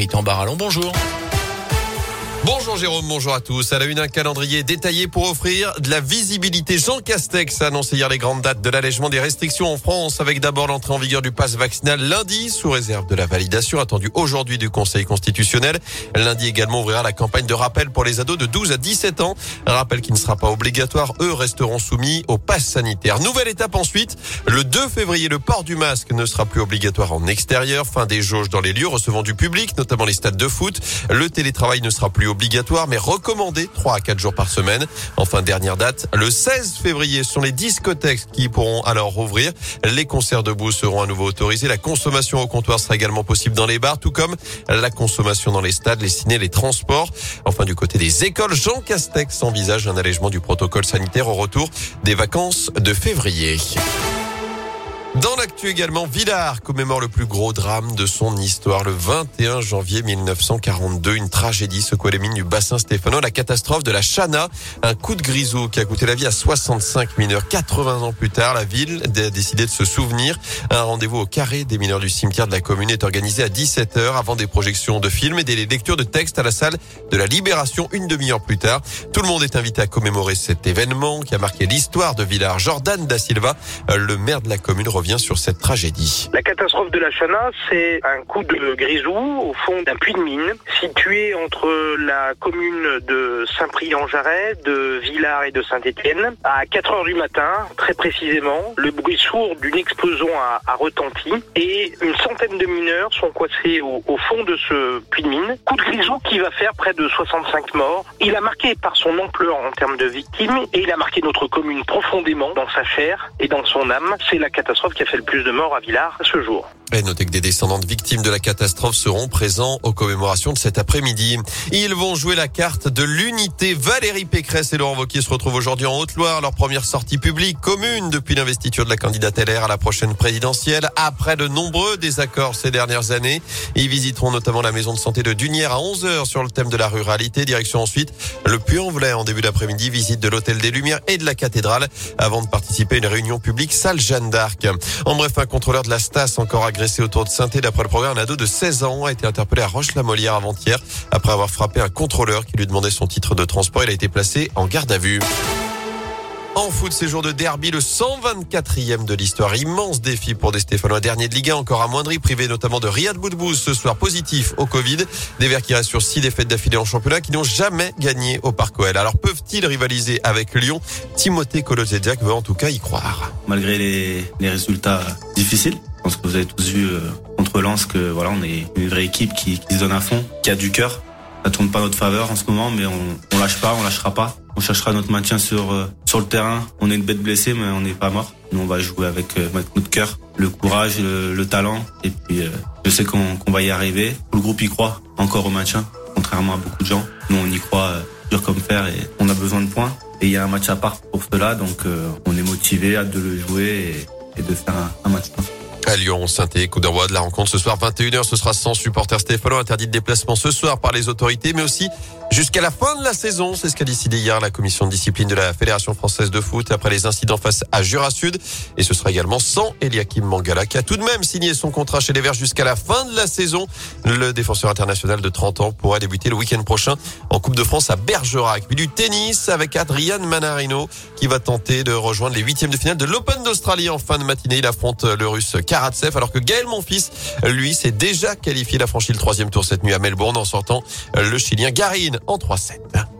Gaëtan Barallon, bonjour. Bonjour Jérôme, bonjour à tous. À la une, un calendrier détaillé pour offrir de la visibilité. Jean Castex a annoncé hier les grandes dates de l'allègement des restrictions en France avec d'abord l'entrée en vigueur du pass vaccinal lundi sous réserve de la validation attendue aujourd'hui du Conseil constitutionnel. Lundi également ouvrira la campagne de rappel pour les ados de 12 à 17 ans. Rappel qui ne sera pas obligatoire. Eux resteront soumis au pass sanitaire. Nouvelle étape ensuite. Le 2 février, le port du masque ne sera plus obligatoire en extérieur. Fin des jauges dans les lieux recevant du public, notamment les stades de foot. Le télétravail ne sera plus obligatoire mais recommandé 3 à 4 jours par semaine. Enfin, dernière date, le 16 février, ce sont les discothèques qui pourront alors rouvrir. Les concerts debout seront à nouveau autorisés. La consommation au comptoir sera également possible dans les bars, tout comme la consommation dans les stades, les ciné, les transports. Enfin, du côté des écoles, Jean Castex envisage un allègement du protocole sanitaire au retour des vacances de février. Dans l'actu également, Villars commémore le plus gros drame de son histoire. Le 21 janvier 1942, une tragédie secouait les mines du bassin stéphanois, la catastrophe de la Chana, un coup de grisou qui a coûté la vie à 65 mineurs. 80 ans plus tard, la ville a décidé de se souvenir. Un rendez-vous au carré des mineurs du cimetière de la commune est organisé à 17h avant des projections de films et des lectures de textes à la salle de la Libération une demi-heure plus tard. Tout le monde est invité à commémorer cet événement qui a marqué l'histoire de Villars. Jordan Da Silva, le maire de la commune, revient sur cette tragédie. La catastrophe de la Chana, c'est un coup de grisou au fond d'un puits de mine situé entre la commune de Saint-Priant-Jarret, de Villars et de Saint-Étienne. À 4 heures du matin, très précisément, le bruit sourd d'une explosion a, a, retenti et une centaine de mineurs sont coincés au, au, fond de ce puits de mine. Coup de grisou qui va faire près de 65 morts. Il a marqué par son ampleur en termes de victimes et il a marqué notre commune profondément dans sa chair et dans son âme. C'est la catastrophe qui a fait le plus de morts à Villars ce jour. Et notez que des descendants de victimes de la catastrophe seront présents aux commémorations de cet après-midi. Ils vont jouer la carte de l'unité. Valérie Pécresse et Laurent Wauquiez se retrouvent aujourd'hui en Haute-Loire, leur première sortie publique commune depuis l'investiture de la candidate LR à la prochaine présidentielle. Après de nombreux désaccords ces dernières années, ils visiteront notamment la maison de santé de Dunière à 11h sur le thème de la ruralité. Direction ensuite le Puy-en-Velay en début d'après-midi, visite de l'hôtel des Lumières et de la cathédrale avant de participer à une réunion publique salle Jeanne d'Arc. En bref, un contrôleur de la Stas encore agressé autour de saint D'après le programme, un ado de 16 ans a été interpellé à Roche-la-Molière avant-hier après avoir frappé un contrôleur qui lui demandait son titre de transport. Il a été placé en garde à vue. En foot, ces jours de derby, le 124e de l'histoire. Immense défi pour des Stéphanois. Dernier de Ligue 1, encore amoindri, privé notamment de Riyad Boudbouz ce soir positif au Covid. Des Verts qui restent sur six défaites d'affilée en championnat qui n'ont jamais gagné au Parc OL. Alors peuvent-ils rivaliser avec Lyon? Timothée Kolozediak veut en tout cas y croire. Malgré les, résultats difficiles, je pense que vous avez tous vu euh, contre Lens que voilà, on est une vraie équipe qui, qui se donne à fond, qui a du cœur. Ça tourne pas notre faveur en ce moment, mais on, on lâche pas, on lâchera pas. On cherchera notre maintien sur euh, sur le terrain. On est une bête blessée, mais on n'est pas mort. Nous, on va jouer avec, euh, notre cœur, le courage, le, le talent. Et puis, euh, je sais qu'on va y arriver. Le groupe y croit encore au maintien, contrairement à beaucoup de gens. Nous, on y croit euh, dur comme fer et on a besoin de points. Et il y a un match à part pour cela, donc on est motivé, hâte de le jouer et, de faire un, un match à Lyon, saint coup d'envoi de la rencontre ce soir 21h. Ce sera sans supporters stéphanois, interdit de déplacement ce soir par les autorités, mais aussi jusqu'à la fin de la saison. C'est ce qu'a décidé hier la commission de discipline de la Fédération française de foot après les incidents face à Jura Sud. Et ce sera également sans Eliakim Mangala qui a tout de même signé son contrat chez les Verts jusqu'à la fin de la saison. Le défenseur international de 30 ans pourra débuter le week-end prochain en Coupe de France à Bergerac. Puis du tennis avec Adrian Manarino qui va tenter de rejoindre les huitièmes de finale de l'Open d'Australie en fin de matinée. Il affronte le russe Alors que Gaël Monfils, lui, s'est déjà qualifié. Il le troisième tour cette nuit à Melbourne en sortant le Chilien Garin en 3-7.